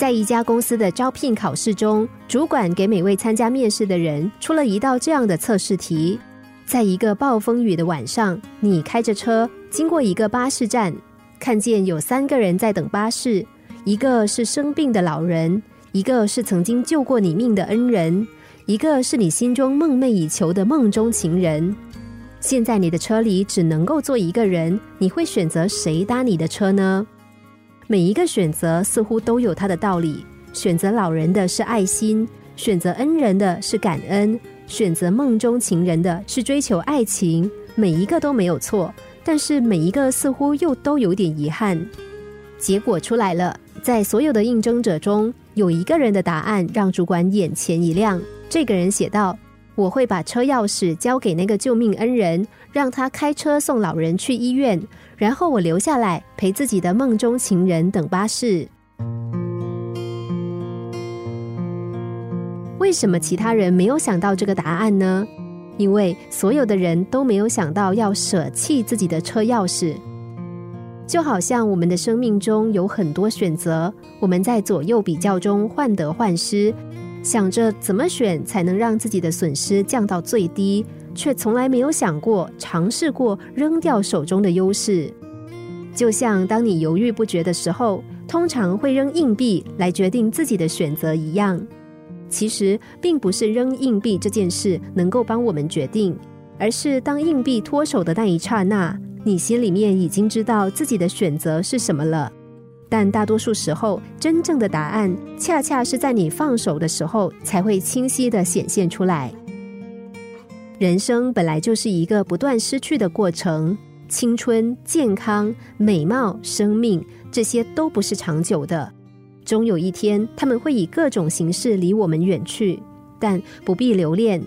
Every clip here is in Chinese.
在一家公司的招聘考试中，主管给每位参加面试的人出了一道这样的测试题：在一个暴风雨的晚上，你开着车经过一个巴士站，看见有三个人在等巴士，一个是生病的老人，一个是曾经救过你命的恩人，一个是你心中梦寐以求的梦中情人。现在你的车里只能够坐一个人，你会选择谁搭你的车呢？每一个选择似乎都有它的道理。选择老人的是爱心，选择恩人的是感恩，选择梦中情人的是追求爱情。每一个都没有错，但是每一个似乎又都有点遗憾。结果出来了，在所有的应征者中，有一个人的答案让主管眼前一亮。这个人写道：“我会把车钥匙交给那个救命恩人，让他开车送老人去医院。”然后我留下来陪自己的梦中情人等巴士。为什么其他人没有想到这个答案呢？因为所有的人都没有想到要舍弃自己的车钥匙。就好像我们的生命中有很多选择，我们在左右比较中患得患失，想着怎么选才能让自己的损失降到最低。却从来没有想过尝试过扔掉手中的优势，就像当你犹豫不决的时候，通常会扔硬币来决定自己的选择一样。其实并不是扔硬币这件事能够帮我们决定，而是当硬币脱手的那一刹那，你心里面已经知道自己的选择是什么了。但大多数时候，真正的答案恰恰是在你放手的时候才会清晰的显现出来。人生本来就是一个不断失去的过程，青春、健康、美貌、生命，这些都不是长久的。终有一天，他们会以各种形式离我们远去，但不必留恋。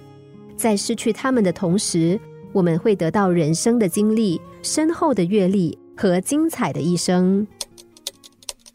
在失去他们的同时，我们会得到人生的经历、深厚的阅历和精彩的一生。